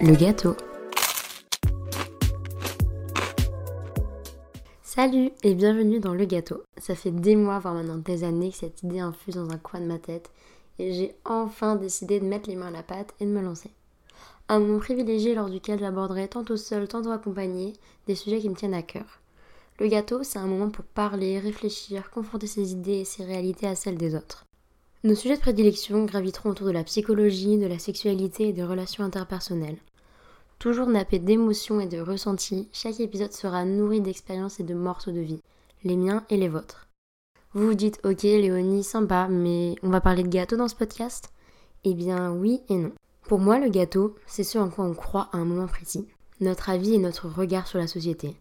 le gâteau. Salut et bienvenue dans Le Gâteau. Ça fait des mois, voire maintenant des années que cette idée infuse dans un coin de ma tête et j'ai enfin décidé de mettre les mains à la pâte et de me lancer. Un moment privilégié lors duquel j'aborderai tantôt seul, tantôt accompagné des sujets qui me tiennent à cœur. Le gâteau, c'est un moment pour parler, réfléchir, confronter ses idées et ses réalités à celles des autres. Nos sujets de prédilection graviteront autour de la psychologie, de la sexualité et des relations interpersonnelles. Toujours nappé d'émotions et de ressentis, chaque épisode sera nourri d'expériences et de morceaux de vie, les miens et les vôtres. Vous vous dites, ok Léonie, sympa, mais on va parler de gâteau dans ce podcast? Eh bien oui et non. Pour moi, le gâteau, c'est ce en quoi on croit à un moment précis, notre avis et notre regard sur la société.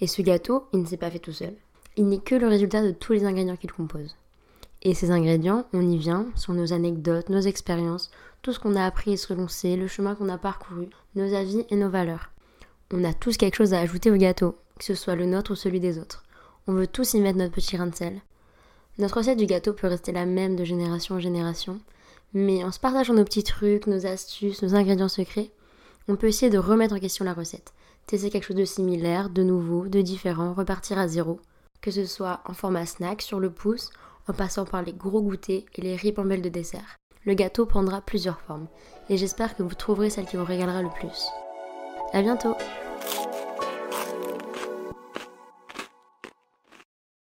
Et ce gâteau, il ne s'est pas fait tout seul. Il n'est que le résultat de tous les ingrédients qu'il compose. Et ces ingrédients, on y vient, sont nos anecdotes, nos expériences, tout ce qu'on a appris et ce que sait, le chemin qu'on a parcouru, nos avis et nos valeurs. On a tous quelque chose à ajouter au gâteau, que ce soit le nôtre ou celui des autres. On veut tous y mettre notre petit grain de sel. Notre recette du gâteau peut rester la même de génération en génération, mais en se partageant nos petits trucs, nos astuces, nos ingrédients secrets, on peut essayer de remettre en question la recette, tester quelque chose de similaire, de nouveau, de différent, repartir à zéro, que ce soit en format snack sur le pouce, en passant par les gros goûters et les ribambelles de dessert. Le gâteau prendra plusieurs formes, et j'espère que vous trouverez celle qui vous régalera le plus. A bientôt